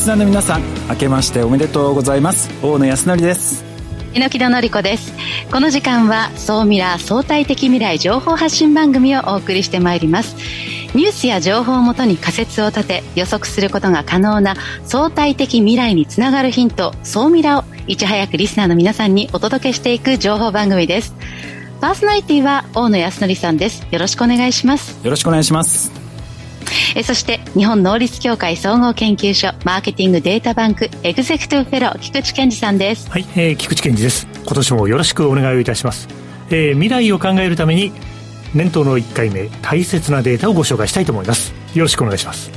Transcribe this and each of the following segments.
リスナーの皆さん明けましておめでとうございます。大野康則です。榎田紀子です。この時間は総ミラー相対的未来情報発信番組をお送りしてまいります。ニュースや情報をもとに仮説を立て予測することが可能な相対的未来につながるヒント総ミラをいち早くリスナーの皆さんにお届けしていく情報番組です。パーソナリティは大野康則さんです。よろしくお願いします。よろしくお願いしますえそして日本能率協会総合研究所マーケティングデータバンクエグゼクティブフェロー菊池健二さんです。はい、えー、菊池健二です。今年もよろしくお願いをいたします、えー、未来を考えるために年頭の1回目大切なデータをご紹介したいと思います。よろしくお願いします、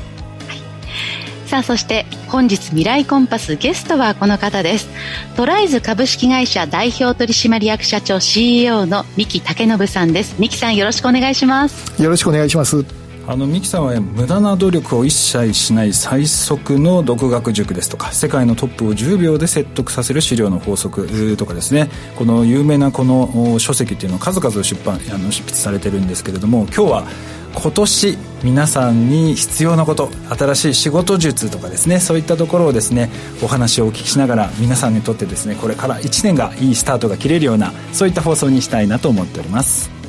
はい、さあそして本日未来コンパスゲストはこの方です。トライズ株式会社代表取締役社長 CEO の三木武信さんです。三木さんよろしくお願いします。よろしくお願いしますあの三木さんは無駄な努力を一切しない最速の独学塾ですとか世界のトップを10秒で説得させる資料の法則とかですね。この有名なこの書籍っていうのを数々出版あの執筆されてるんですけれども今日は今年皆さんに必要なこと新しい仕事術とかですねそういったところをですねお話をお聞きしながら皆さんにとってですねこれから1年がいいスタートが切れるようなそういった放送にしたいなと思っております。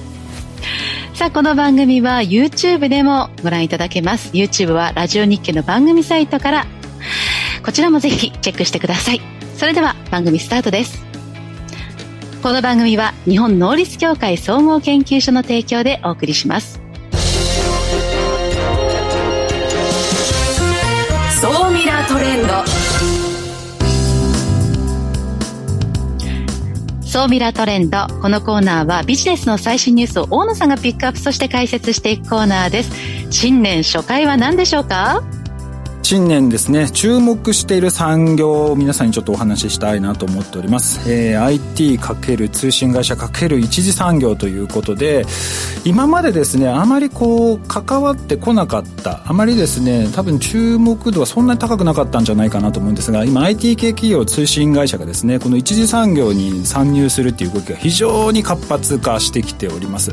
さあ、この番組は YouTube でもご覧いただけます。YouTube はラジオ日経の番組サイトから、こちらもぜひチェックしてください。それでは番組スタートです。この番組は日本能率協会総合研究所の提供でお送りします。総ミラートレンド。総ミラトレンド。このコーナーはビジネスの最新ニュースを大野さんがピックアップ、そして解説していくコーナーです。新年初回は何でしょうか？新年ですね。注目している産業を皆さんにちょっとお話ししたいなと思っております、えー、IT× 通信会社×一次産業ということで今までですねあまりこう関わってこなかったあまりですね多分注目度はそんなに高くなかったんじゃないかなと思うんですが今 IT 系企業通信会社がですねこの一次産業に参入するっていう動きが非常に活発化してきております。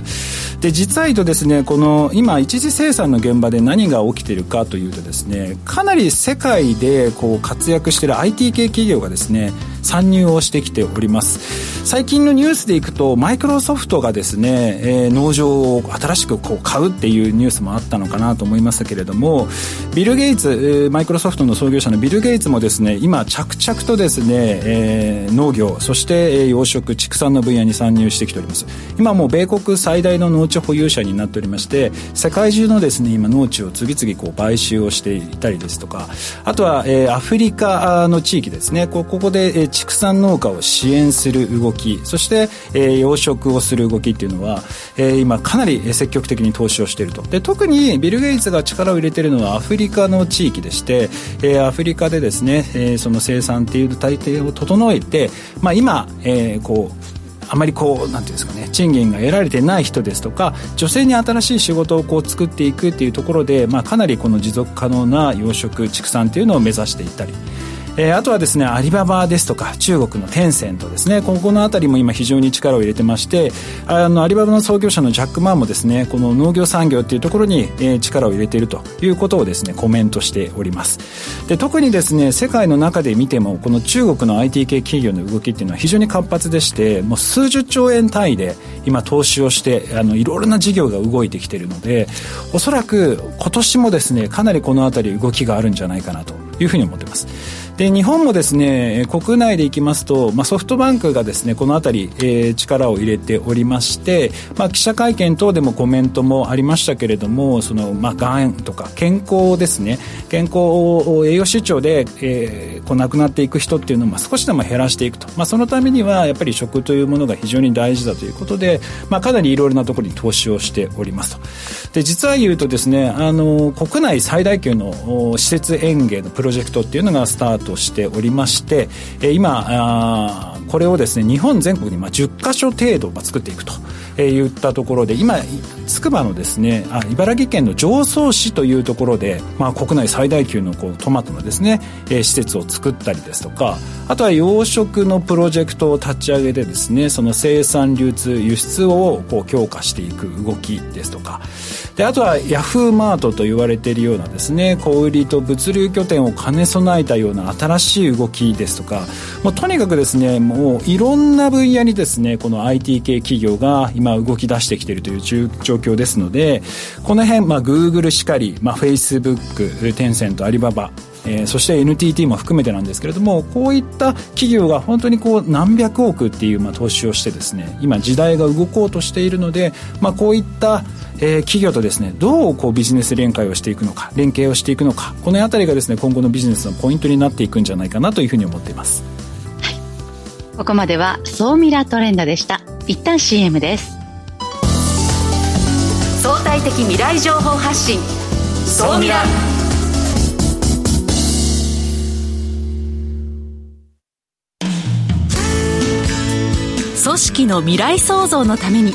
で実は言うとですねこの今一次生産の現場で何が起きているかというとですねかなり世界でこう活躍している IT 系企業がですね参入をしてきております。最近のニュースでいくとマイクロソフトがですね、えー、農場を新しくこう買うっていうニュースもあったのかなと思いましたけれどもビル・ゲイツ、えー、マイクロソフトの創業者のビル・ゲイツもですね今着々とですね、えー、農業そして、養殖畜産の分野に参入してきております。今もう米国最大の農地保有者になっておりまして世界中のですね今農地を次々こう買収をしていたりですとかあとは、えー、アフリカの地域ですね。ここで、えー、畜産農家を支援する動きそして、えー、養殖をする動きっていうのは、えー、今かなり積極的に投資をしていると。で特にビル・ゲイツが力を入れているのはアフリカの地域でして、えー、アフリカでですね、えー、その生産っていう体制を整えて、まあ、今、えー、こうあまりこうなんていうんですかね賃金が得られてない人ですとか女性に新しい仕事をこう作っていくっていうところで、まあ、かなりこの持続可能な養殖畜産っていうのを目指していったり。えー、あとはですねアリババですとか中国のテンセントですね。ここの辺りも今非常に力を入れてましてあのアリババの創業者のジャック・マンもですねこの農業産業っていうところに、えー、力を入れているということをですねコメントしております。で特にですね世界の中で見てもこの中国の IT 系企業の動きっていうのは非常に活発でしてもう数十兆円単位で今投資をしてあのいろいろな事業が動いてきているのでおそらく今年もですねかなりこの辺り動きがあるんじゃないかなというふうに思ってます。で日本もですね国内でいきますと、まあ、ソフトバンクがですねこの辺り、えー、力を入れておりまして、まあ、記者会見等でもコメントもありましたけれどもその、まあ、がんとか健康ですね健康を栄養失調で、えー、こう亡くなっていく人っていうのを、少しでも減らしていくと、まあ、そのためにはやっぱり食というものが非常に大事だということで、まあ、かなりいろいろなところに投資をしておりますと。で実は言うとですねあの国内最大級の施設園芸のプロジェクトっていうのがスタートしておりまして、え今これをですね日本全国に10か所程度作っていくと。えー、言ったところで今つくばのですねあ茨城県の常総市というところで、まあ、国内最大級のこうトマトのですね、えー、施設を作ったりですとかあとは養殖のプロジェクトを立ち上げてですねその生産流通輸出をこう強化していく動きですとか。であとはヤフーマートと言われているようなですね小売りと物流拠点を兼ね備えたような新しい動きですとか。もうとにかくですねもういろんな分野にですねこの IT 系企業が今今動き出してきているという状況ですのでこの辺、まあ、Google しかり、まあ、Facebook テンセントアリババえー、そして NTT も含めてなんですけれどもこういった企業が本当にこう何百億っていうまあ投資をしてですね今時代が動こうとしているので、まあ、こういったえ、企業とですねどうこうビジネス連携をしていくのか連携をしていくのかこの辺りがですね今後のビジネスのポイントになっていくんじゃないかなというふうに思っています、ここまでは総ミラートレンドでした。一旦 CM です。相対的未来情報発信。総ミラ。組織の未来創造のために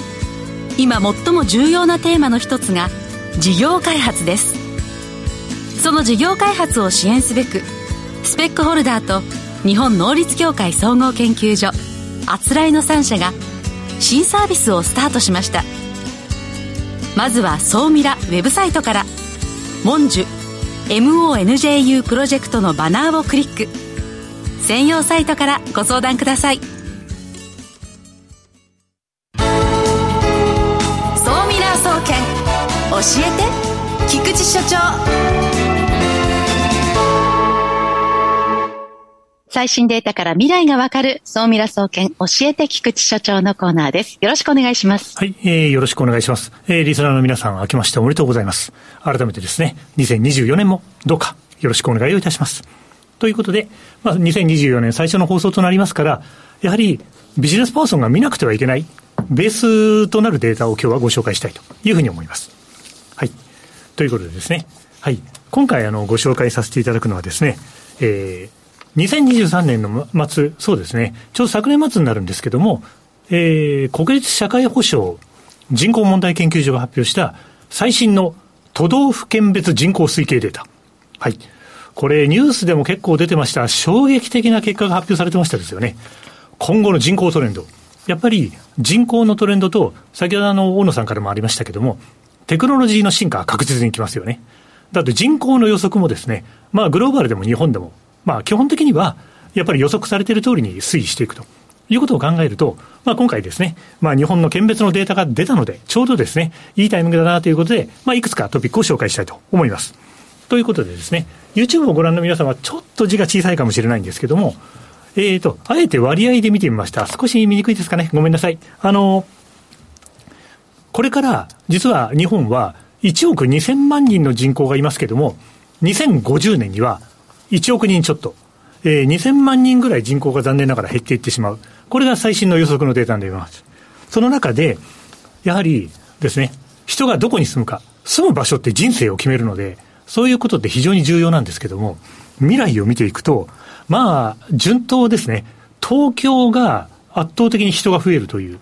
今最も重要なテーマの一つが事業開発です。その事業開発を支援すべくスペックホルダーと日本能率協会総合研究所あつらいの3社が新サービスをスタートしました。まずは総ミラウェブサイトから「モンジュ MONJU プロジェクト」のバナーをクリック。専用サイトからご相談ください。総ミラ総研教えて菊池所長。最新データから未来がわかる、総ミラ総研教えて菊池所長のコーナーです。よろしくお願いします。はい、えー、よろしくお願いします。えー、リスナーの皆さん、明けましておめでとうございます。改めてですね、2024年もどうかよろしくお願いをいたします。ということで、まあ、2024年最初の放送となりますから、やはりビジネスパーソンが見なくてはいけない、ベースとなるデータを今日はご紹介したいというふうに思います。はい。ということでですね、はい。今回あのご紹介させていただくのはですね、えー、2023年の末、そうですね、ちょうど昨年末になるんですけども、えー、国立社会保障人口問題研究所が発表した最新の都道府県別人口推計データ。はい。これニュースでも結構出てました、衝撃的な結果が発表されてましたですよね。今後の人口トレンド。やっぱり人口のトレンドと、先ほどあの、大野さんからもありましたけども、テクノロジーの進化は確実にきますよね。だって人口の予測もですね、まあグローバルでも日本でも、まあ基本的にはやっぱり予測されている通りに推移していくということを考えると、まあ今回ですね、まあ日本の県別のデータが出たので、ちょうどですね、いいタイミングだなということで、まあいくつかトピックを紹介したいと思います。ということでですね、YouTube をご覧の皆様ちょっと字が小さいかもしれないんですけども、えーと、あえて割合で見てみました。少し見にくいですかね？ごめんなさい。あの、これから実は日本は1億2000万人の人口がいますけども、2050年には1億人ちょっと、えー、2000万人ぐらい人口が残念ながら減っていってしまう。これが最新の予測のデータになります。その中で、やはりですね、人がどこに住むか、住む場所って人生を決めるので、そういうことって非常に重要なんですけども、未来を見ていくと、まあ、順当ですね。東京が圧倒的に人が増えるという、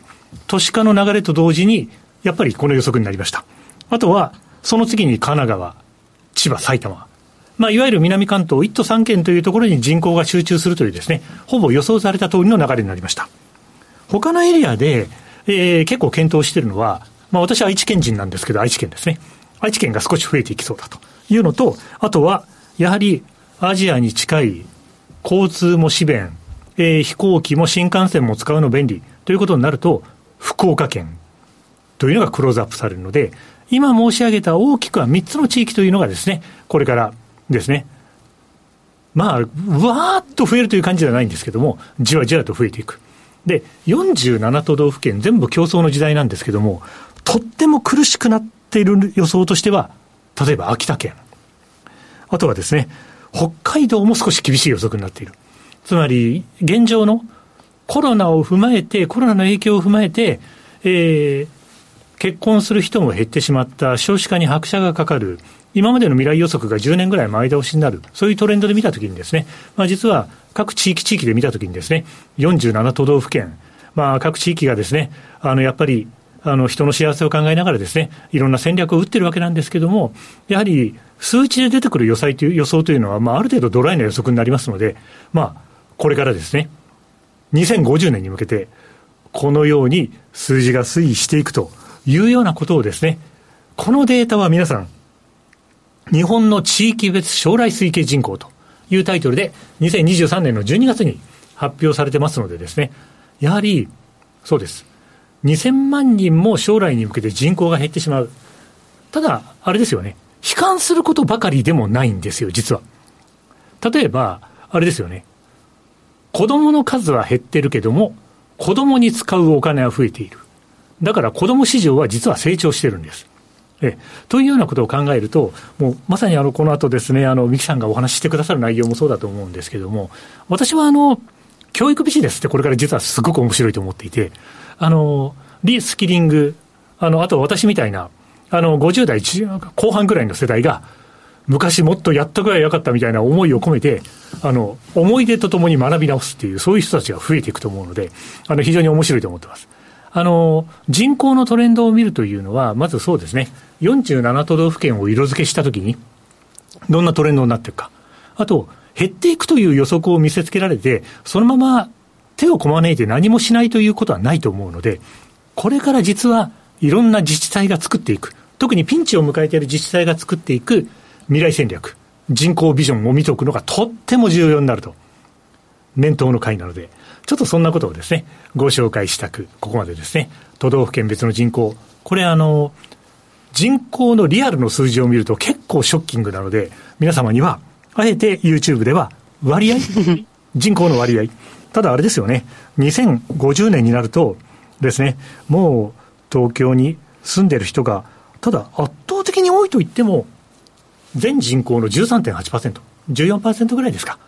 都市化の流れと同時に、やっぱりこの予測になりました。あとは、その次に神奈川、千葉、埼玉。まあ、いわゆる南関東1都3県というところに人口が集中するというですね、ほぼ予想された通りの流れになりました。他のエリアで、えー、結構検討しているのは、まあ、私は愛知県人なんですけど、愛知県ですね。愛知県が少し増えていきそうだというのと、あとは、やはりアジアに近い交通も不便、えー、飛行機も新幹線も使うの便利ということになると、福岡県というのがクローズアップされるので、今申し上げた大きくは3つの地域というのがですね、これからですね、まあ、わーっと増えるという感じではないんですけども、じわじわと増えていく。で、47都道府県全部競争の時代なんですけども、とっても苦しくなっている予想としては、例えば秋田県。あとはですね、北海道も少し厳しい予測になっている。つまり、現状のコロナを踏まえて、コロナの影響を踏まえて、えー、結婚する人も減ってしまった少子化に拍車がかかる、今までの未来予測が10年ぐらい前倒しになる、そういうトレンドで見たときにですね、まあ、実は各地域地域で見たときにですね、47都道府県、まあ、各地域がですね、あの、やっぱり、あの、人の幸せを考えながらですね、いろんな戦略を打ってるわけなんですけども、やはり数値で出てくる予想という予想というのは、まあ、ある程度ドライな予測になりますので、まあ、これからですね、2050年に向けて、このように数字が推移していくというようなことをですね、このデータは皆さん、日本の地域別将来推計人口というタイトルで、2023年の12月に発表されてますのでですね、やはり、そうです。2000万人も将来に向けて人口が減ってしまう。ただ、あれですよね。悲観することばかりでもないんですよ、実は。例えば、あれですよね。子供の数は減ってるけども、子供に使うお金は増えている。だから子供市場は実は成長してるんです。えというようなことを考えると、もうまさにあのこの後ですね、あの三木さんがお話ししてくださる内容もそうだと思うんですけれども、私はあの教育ビジネスってこれから実はすごく面白いと思っていて、あのリスキリング、あのあと私みたいな、あの50代後半ぐらいの世代が、昔もっとやったぐらい良かったみたいな思いを込めて、あの思い出とともに学び直すっていう、そういう人たちが増えていくと思うので、あの非常に面白いと思ってます。あの、人口のトレンドを見るというのは、まずそうですね、47都道府県を色付けしたときに、どんなトレンドになっていくか。あと、減っていくという予測を見せつけられて、そのまま手をこまねいて何もしないということはないと思うので、これから実はいろんな自治体が作っていく。特にピンチを迎えている自治体が作っていく未来戦略、人口ビジョンを見ておくのがとっても重要になると。念頭の会なので、ちょっとそんなことをですね、ご紹介したく、ここまでですね、都道府県別の人口、これあの、人口のリアルの数字を見ると結構ショッキングなので、皆様には、あえて YouTube では割合、人口の割合。ただあれですよね、2050年になるとですね、もう東京に住んでる人が、ただ圧倒的に多いと言っても、全人口の13.8%、14%ぐらいですか。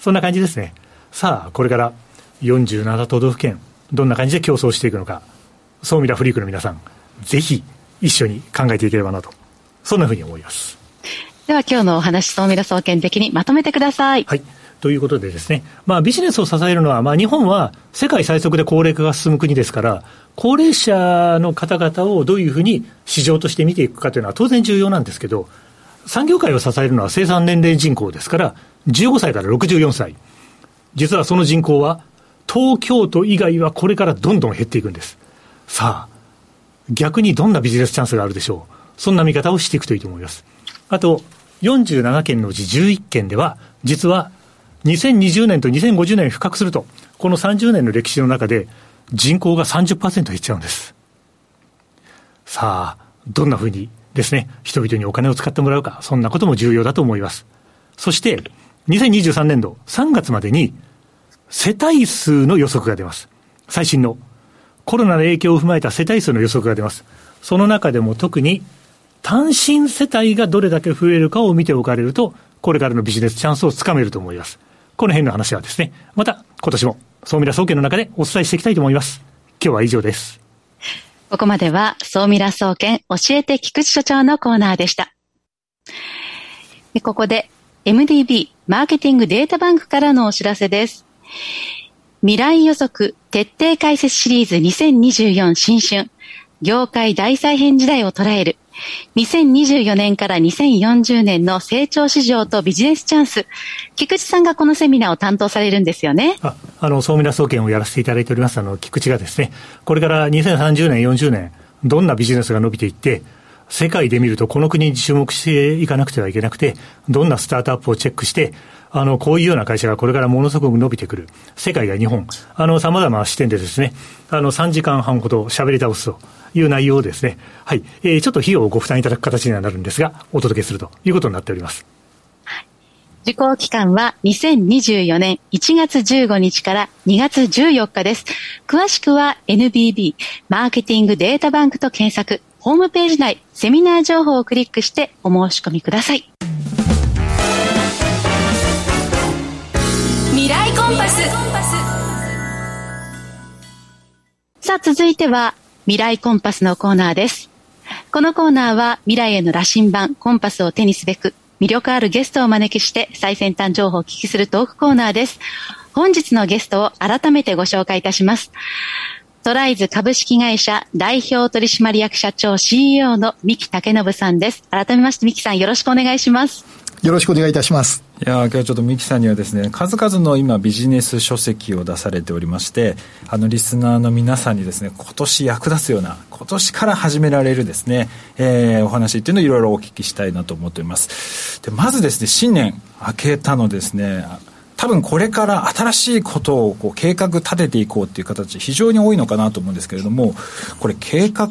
そんな感じですね。さあ、これから47都道府県、どんな感じで競争していくのか、総ミラフリークの皆さん、ぜひ一緒に考えていければなと、そんなふうに思います。では今日のお話、総ミラ総研的にまとめてください。はい。ということでですね、まあビジネスを支えるのは、まあ日本は世界最速で高齢化が進む国ですから、高齢者の方々をどういうふうに市場として見ていくかというのは当然重要なんですけど、産業界を支えるのは生産年齢人口ですから、15歳から64歳。実はその人口は東京都以外はこれからどんどん減っていくんです。さあ、逆にどんなビジネスチャンスがあるでしょう？そんな見方をしていくといいと思います。あと、47件のうち11件では、実は2020年と2050年比較すると、この30年の歴史の中で人口が30%減っちゃうんです。さあ、どんなふうにですね、人々にお金を使ってもらうか、そんなことも重要だと思います。そして、2023年度3月までに世帯数の予測が出ます。最新の。コロナの影響を踏まえた世帯数の予測が出ます。その中でも特に単身世帯がどれだけ増えるかを見ておかれると、これからのビジネスチャンスをつかめると思います。この辺の話はですね、また今年も総ミラ総研の中でお伝えしていきたいと思います。今日は以上です。ここまでは総ミラ総研教えて菊池所長のコーナーでした。ここで MDB マーケティングデータバンクからのお知らせです。未来予測徹底解説シリーズ2024新春業界大再編時代を捉える2024年から2040年の成長市場とビジネスチャンス。菊池さんがこのセミナーを担当されるんですよね。あ、あの、総務総研をやらせていただいております、あの、菊池がですね、これから2030年、40年、どんなビジネスが伸びていって、世界で見るとこの国に注目していかなくてはいけなくて、どんなスタートアップをチェックして、あの、こういうような会社がこれからものすごく伸びてくる。世界や日本。あの、様々な視点でですね、あの、3時間半ほど喋り倒すという内容をですね、はい、えー、ちょっと費用をご負担いただく形にはなるんですが、お届けするということになっております。受講期間は2024年1月15日から2月14日です。詳しくは NBB マーケティングデータバンクと検索、ホームページ内セミナー情報をクリックしてお申し込みください。あ続いては未来コンパスのコーナーです。このコーナーは未来への羅針盤コンパスを手にすべく魅力あるゲストをお招きして最先端情報をお聞きするトークコーナーです。本日のゲストを改めてご紹介いたします。トライズ株式会社代表取締役社長 CEO の三木武信さんです。改めまして三木さんよろしくお願いします。よろしくお願いいたします。いや今日ちょっと三木さんにはですね数々の今ビジネス書籍を出されておりましてあのリスナーの皆さんにですね今年役立つような今年から始められるですね、えー、お話っていうのをいろいろお聞きしたいなと思っておりますでまずですね新年明けたのですね多分これから新しいことをこう計画立てていこうっていう形非常に多いのかなと思うんですけれどもこれ計画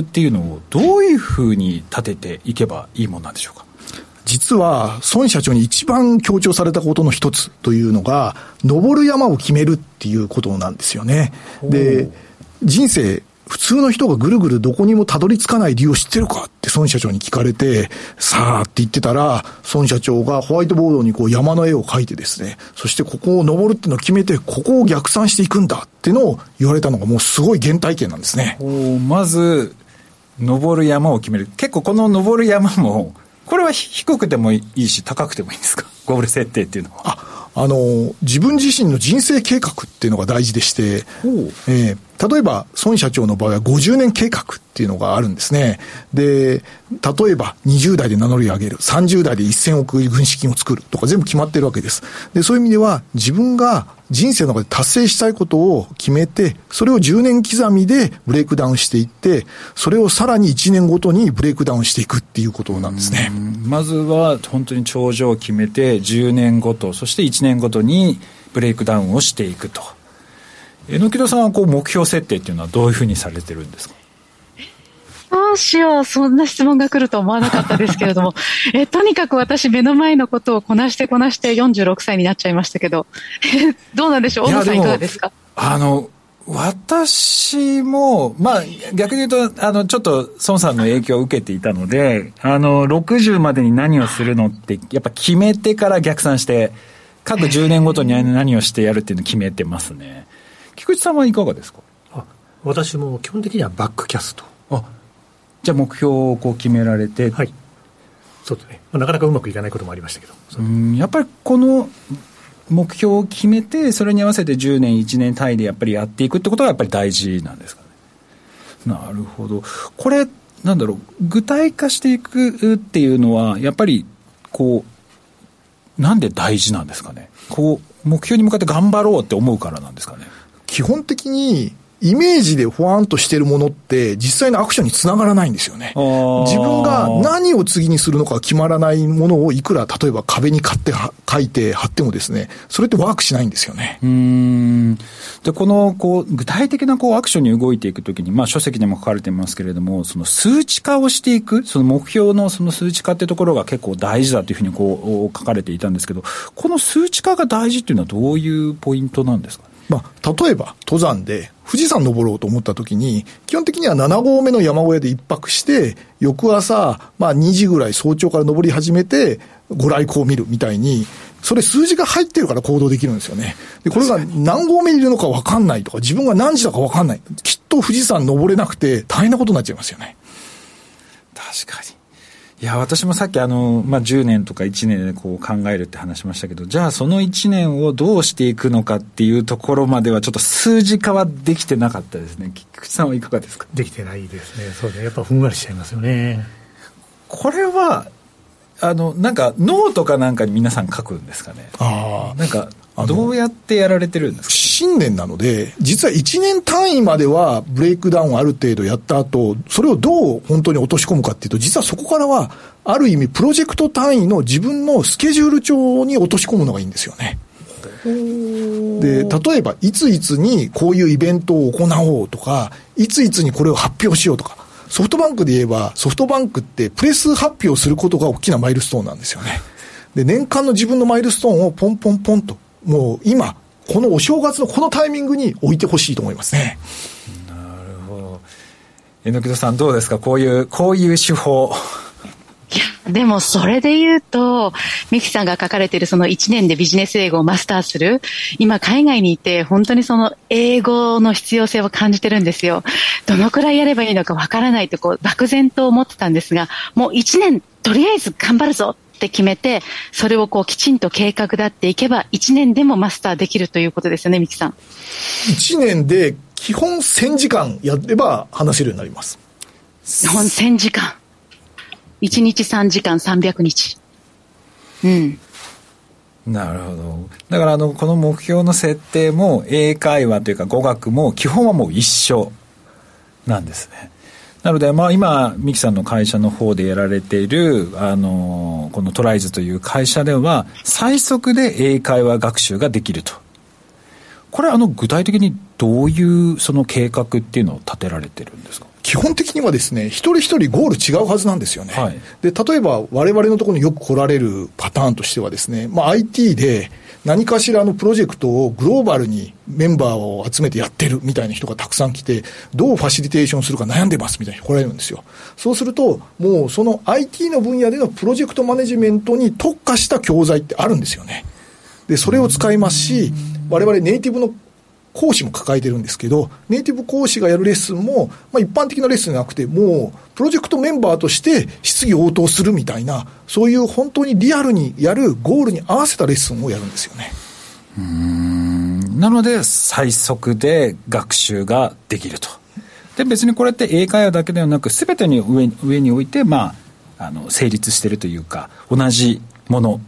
っていうのをどういうふうに立てていけばいいものなんでしょうか？実は、孫社長に一番強調されたことの一つというのが、登る山を決めるっていうことなんですよね。で、人生、普通の人がぐるぐるどこにもたどり着かない理由を知ってるかって孫社長に聞かれて、さあって言ってたら、孫社長がホワイトボードにこう山の絵を描いてですね、そしてここを登るっていうのを決めて、ここを逆算していくんだっていうのを言われたのがもうすごい原体験なんですね。まず、登る山を決める。結構この登る山も、これは低くてもいいし、高くてもいいんですか？ゴール設定っていうのは。あ、あの、自分自身の人生計画っていうのが大事でして、えー、例えば、孫社長の場合は50年計画っていうのがあるんですね。で、例えば20代で名乗り上げる、30代で1000億軍資金を作るとか全部決まってるわけです。で、そういう意味では自分が人生の中で達成したいことを決めて、それを10年刻みでブレイクダウンしていって、それをさらに1年ごとにブレイクダウンしていくっていうことなんですね。まずは本当に頂上を決めて、10年ごと、そして1年ごとにブレイクダウンをしていくと。榎木戸さんはこう目標設定っていうのはどういうふうにされてるんですか？どうしよう、そんな質問が来ると思わなかったですけれども、えとにかく私、目の前のことをこなしてこなして46歳になっちゃいましたけど、どうなんでしょう、小野さん、いかがですか？あの私も、まあ、逆に言うと、あの、ちょっと、孫さんの影響を受けていたので、あの、60までに何をするのって、やっぱ決めてから逆算して、各10年ごとに 何をしてやるっていうのを決めてますね。菊池さんはいかがですか？あ私も基本的にはバックキャスト。あじゃあ目標をこう決められて。はい。そうですね、まあ、なかなかうまくいかないこともありましたけど。う。んやっぱりこの目標を決めてそれに合わせて10年1年単位でやっぱりやっていくってことがやっぱり大事なんですかね。なるほど。これなんだろう。具体化していくっていうのはやっぱりこうなんで大事なんですかね。こう目標に向かって頑張ろうって思うからなんですかね。基本的にイメージでふわんとしてるものって、実際のアクションにつながらないんですよね。自分が何を次にするのか決まらないものをいくら、例えば壁に買って書いて貼ってもですね、それってワークしないんですよね。うん。で、この、こう、具体的なこうアクションに動いていくときに、まあ書籍でも書かれてますけれども、その数値化をしていく、その目標のその数値化ってところが結構大事だというふうにこう書かれていたんですけど、この数値化が大事っていうのはどういうポイントなんですか？まあ、例えば、登山で富士山登ろうと思った時に、基本的には7合目の山小屋で一泊して、翌朝、まあ2時ぐらい早朝から登り始めて、ご来光を見るみたいに、それ数字が入ってるから行動できるんですよね。で、これが何合目にいるのか分かんないとか、自分が何時だか分かんない。きっと富士山登れなくて大変なことになっちゃいますよね。確かに。いや、私もさっきあの、まあ、10年とか1年でこう考えるって話しましたけど、じゃあその1年をどうしていくのかっていうところまではちょっと数字化はできてなかったですね。菊池さんはいかがですか？できてないですね。そうね。やっぱふんわりしちゃいますよね。これは、あの、なんか、ノートかなんかに皆さん書くんですかね。ああ。なんか、どうやってやられてるんですか？新年なので、実は1年単位まではブレイクダウンある程度やった後、それをどう本当に落とし込むかっていうと、実はそこからは、ある意味プロジェクト単位の自分のスケジュール帳に落とし込むのがいいんですよね。で、例えば、いついつにこういうイベントを行おうとか、いついつにこれを発表しようとか、ソフトバンクで言えば、ソフトバンクってプレス発表することが大きなマイルストーンなんですよね。で、年間の自分のマイルストーンをポンポンポンともう今、このお正月のこのタイミングに置いてほしいと思いますね。なるほど。榎木戸さんどうですか？こういう、こういう手法。いや、でもそれで言うと、ミキさんが書かれているその1年でビジネス英語をマスターする、今海外にいて本当にその英語の必要性を感じてるんですよ。どのくらいやればいいのかわからないとこう漠然と思ってたんですが、もう1年とりあえず頑張るぞって決めて、それをこうきちんと計画だっていけば、1年でもマスターできるということですよね、三木さん。1年で基本1000時間やれば話せるようになります。基本1000時間。1日3時間300日。うん。なるほど。だからあの、この目標の設定も英会話というか語学も基本はもう一緒なんですね。なので、まあ、今、三木さんの会社の方でやられている、あの、このトライズという会社では、最速で英会話学習ができると。これ、あの、具体的にどういうその計画っていうのを立てられてるんですか？基本的にはですね、一人一人ゴール違うはずなんですよね。はい、で、例えば我々のところによく来られるパターンとしてはですね、まあ IT で何かしらのプロジェクトをグローバルにメンバーを集めてやってるみたいな人がたくさん来て、どうファシリテーションするか悩んでますみたいな人来られるんですよ。そうすると、もうその IT の分野でのプロジェクトマネジメントに特化した教材ってあるんですよね。で、それを使いますし、我々ネイティブの講師も抱えてるんですけど、ネイティブ講師がやるレッスンも、まあ、一般的なレッスンじゃなくて、もう、プロジェクトメンバーとして質疑応答するみたいな、そういう本当にリアルにやるゴールに合わせたレッスンをやるんですよね。うんなので、最速で学習ができると。で、別にこれって英会話だけではなく、すべてに上上において、まあ、あの、成立してるというか、同じもの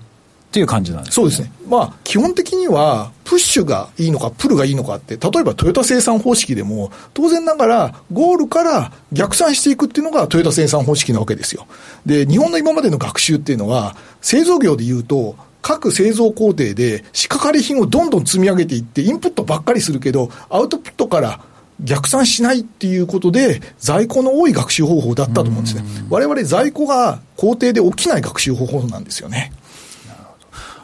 っていう感じなんです、ね、そうですね。まあ、基本的には、プッシュがいいのか、プルがいいのかって、例えばトヨタ生産方式でも、当然ながら、ゴールから逆算していくっていうのがトヨタ生産方式なわけですよ。で、日本の今までの学習っていうのは、製造業で言うと、各製造工程で仕掛かり品をどんどん積み上げていって、インプットばっかりするけど、アウトプットから逆算しないっていうことで、在庫の多い学習方法だったと思うんですね。我々在庫が工程で起きない学習方法なんですよね。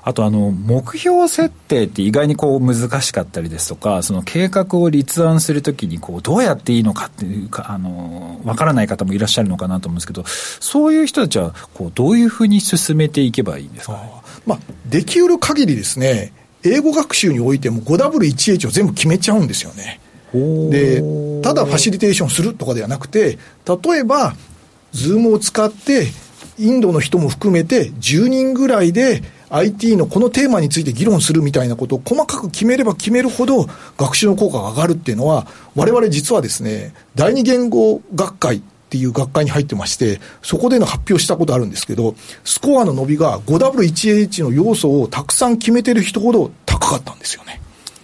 あとあの、目標設定って意外にこう難しかったりですとか、その計画を立案するときにこうどうやっていいのかっていうか、あの、わからない方もいらっしゃるのかなと思うんですけど、そういう人たちはこうどういうふうに進めていけばいいんですか、ね、まあ、できうる限りですね、英語学習においても 5W1H を全部決めちゃうんですよね。で、ただファシリテーションするとかではなくて、例えば、ズームを使って、インドの人も含めて10人ぐらいで IT のこのテーマについて議論するみたいなことを細かく決めれば決めるほど学習の効果が上がるっていうのは、我々実はですね、第二言語学会っていう学会に入ってまして、そこでの発表したことあるんですけど、スコアの伸びが 5W1H の要素をたくさん決めてる人ほど高かったんですよね。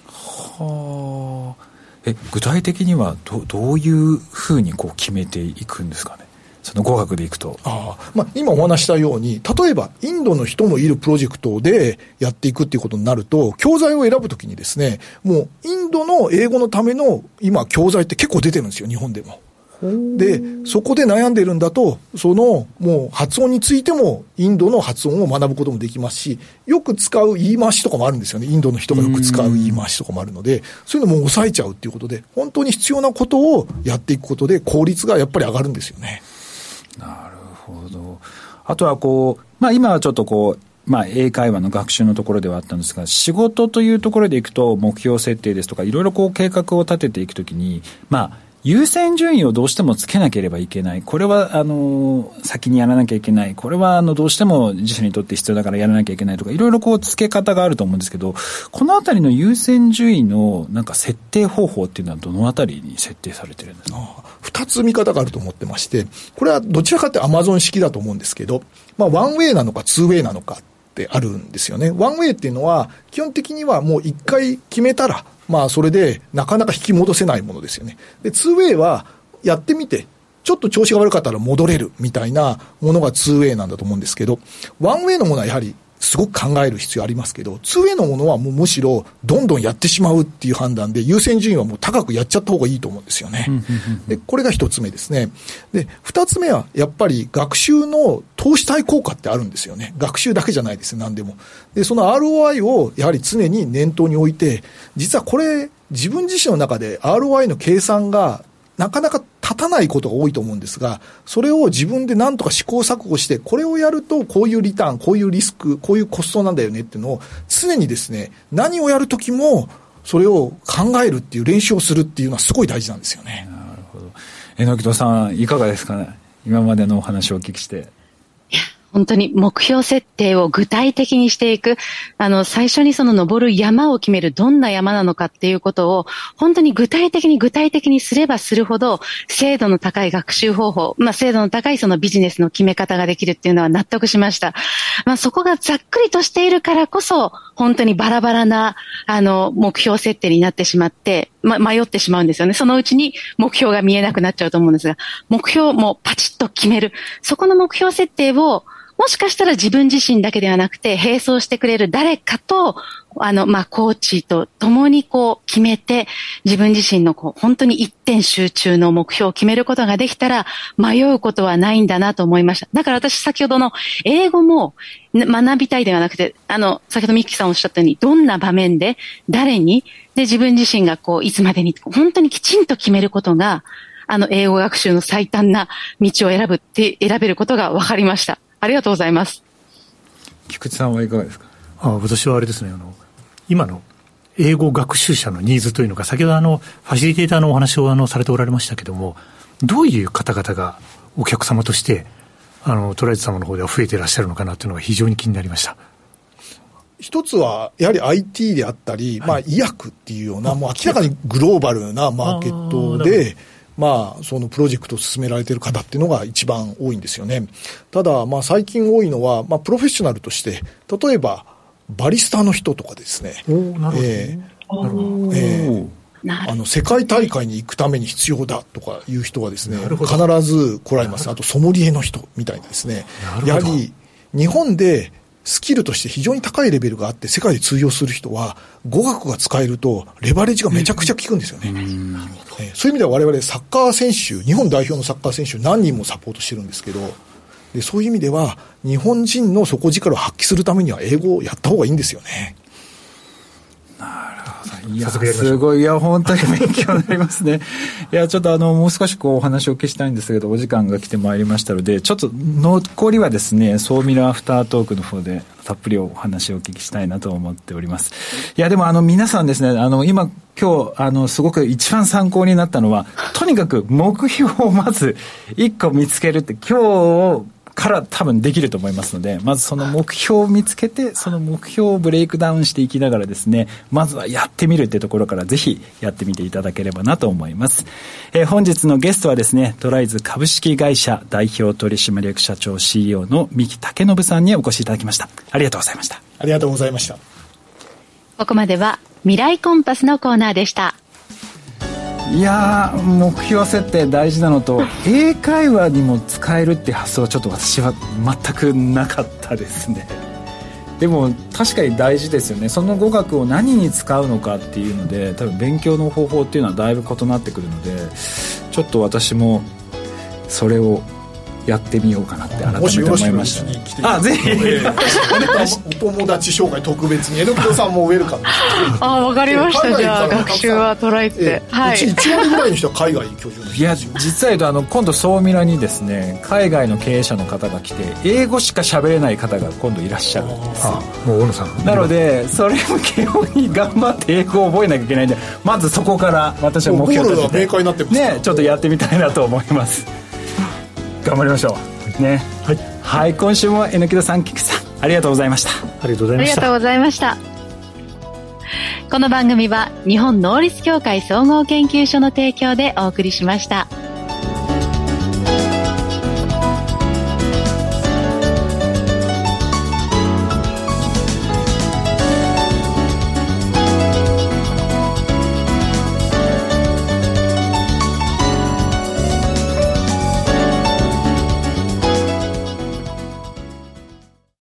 はあ。え、具体的にはどどういうふうにこう決めていくんですかね？その語学でいくと。あまあ、今お話したように、例えばインドの人もいるプロジェクトでやっていくっていうことになると、教材を選ぶときにですね、もうインドの英語のための今教材って結構出てるんですよ、日本でも。で、そこで悩んでるんだと、その、もう発音についても、インドの発音を学ぶこともできますし、よく使う言い回しとかもあるんですよね。インドの人がよく使う言い回しとかもあるので、そういうのも抑えちゃうっていうことで、本当に必要なことをやっていくことで、効率がやっぱり上がるんですよね。なるほど。あとはこう、まあ今はちょっとこう、まあ、英会話の学習のところではあったんですが、仕事というところでいくと、目標設定ですとか、いろいろこう計画を立てていくときに、まあ、優先順位をどうしてもつけなければいけない。これは、あの、先にやらなきゃいけない。これは、あの、どうしても自社にとって必要だからやらなきゃいけないとか、いろいろこう、付け方があると思うんですけど、このあたりの優先順位の、なんか設定方法っていうのはどのあたりに設定されてるんですか？二つ見方があると思ってまして、これはどちらかってアマゾン式だと思うんですけど、まあ、ワンウェイなのかツーウェイなのかってあるんですよね。ワンウェイっていうのは、基本的にはもう一回決めたら、まあ、それでなかなか引き戻せないものですよね。で、2ウェイは、やってみて、ちょっと調子が悪かったら戻れるみたいなものが 2way なんだと思うんですけど、1way のものはやはりすごく考える必要ありますけど、2way のものはもうむしろどんどんやってしまうっていう判断で優先順位はもう高くやっちゃった方がいいと思うんですよね。で、これが一つ目ですね。で、二つ目はやっぱり学習の投資対効果ってあるんですよね。学習だけじゃないです何でも。で、その ROI をやはり常に念頭に置いて、実はこれ自分自身の中で ROI の計算がなかなか立たないことが多いと思うんですが、それを自分でなんとか試行錯誤して、これをやるとこういうリターン、こういうリスク、こういうコストなんだよねっていうのを常にですね、何をやるときもそれを考えるっていう練習をするっていうのはすごい大事なんですよね。なるほど。榎戸さん、いかがですかね？今までのお話をお聞きして。本当に目標設定を具体的にしていく。あの、最初にその登る山を決める、どんな山なのかっていうことを、本当に具体的に具体的にすればするほど、精度の高い学習方法、まあ、精度の高いそのビジネスの決め方ができるっていうのは納得しました。まあ、そこがざっくりとしているからこそ、本当にバラバラな、あの、目標設定になってしまって、ま、迷ってしまうんですよね。そのうちに目標が見えなくなっちゃうと思うんですが、目標もパチッと決める。そこの目標設定を、もしかしたら自分自身だけではなくて、並走してくれる誰かと、あの、まあ、コーチと共にこう決めて、自分自身のこう、本当に一点集中の目標を決めることができたら、迷うことはないんだなと思いました。だから私先ほどの英語も学びたいではなくて、あの、先ほどミッキーさんおっしゃったように、どんな場面で、誰に、で、自分自身がこう、いつまでに、本当にきちんと決めることが、あの、英語学習の最短な道を選ぶって、選べることが分かりました。ありがとうございます。菊池さんはいかがですか？あ私はあれですね、あの、今の英語学習者のニーズというのが、先ほどあの、ファシリテーターのお話をあの、されておられましたけども、どういう方々がお客様として、あの、トライズ様の方では増えていらっしゃるのかなというのが非常に気になりました。一つは、やはり IT であったり、はい、まあ、医薬っていうような、もう明らかにグローバルなマーケットで、まあ、そのプロジェクトを進められている方っていうのが一番多いんですよね。ただ、まあ、最近多いのは、まあ、プロフェッショナルとして、例えば、バリスタの人とかですね。なるほど。えー、えー、あの世界大会に行くために必要だとかいう人はですね、必ず来られます。あとソムリエの人みたいなですね。やはり日本でスキルとして非常に高いレベルがあって世界で通用する人は語学が使えるとレバレッジがめちゃくちゃ効くんですよね。えそういう意味では我々サッカー選手、日本代表のサッカー選手何人もサポートしてるんですけど、でそういう意味では日本人の底力を発揮するためには英語をやった方がいいんですよね。いや、すごい、いや、本当に勉強になりますね。いや、ちょっとあの、もう少しこう、お話をお聞きしたいんですけど、お時間が来てまいりましたので、ちょっと残りはですね、総ミラーアフタートークの方で、たっぷりお話をお聞きしたいなと思っております。いや、でもあの、皆さんですね、あの、今、今日、あの、すごく一番参考になったのは、とにかく目標をまず一個見つけるって、今日、から多分できると思いますので、まずその目標を見つけて、その目標をブレイクダウンしていきながらですね、まずはやってみるってところからぜひやってみていただければなと思います。えー、本日のゲストはですね、トライズ株式会社代表取締役社長 CEO の三木武信さんにお越しいただきました。ありがとうございました。ありがとうございました。ここまでは未来コンパスのコーナーでした。いや目標設定大事なのと英会話にも使えるって発想はちょっと私は全くなかったですね。でも確かに大事ですよね。その語学を何に使うのかっていうので多分勉強の方法っていうのはだいぶ異なってくるのでちょっと私もそれをやってみようかなって改めて思いました。あぜひ、お友達紹介特別に N プロさんもウェルカム あわかりました。じゃあ学習はトライって、はい、うち1割ぐらいの人は海外居住いや実は言うとあの今度総ミラにですね海外の経営者の方が来て英語しか喋れない方が今度いらっしゃるんです。よもう大野さん。なのでそれ向けように頑張って英語を覚えなきゃいけないんでまずそこから私は目標としてねちょっとやってみたいなと思います頑張りましょう。ね。はい、はい、今週も榎木戸さん菊さんありがとうございました。ありがとうございました。ありがとうございました。この番組は日本能率協会総合研究所の提供でお送りしました。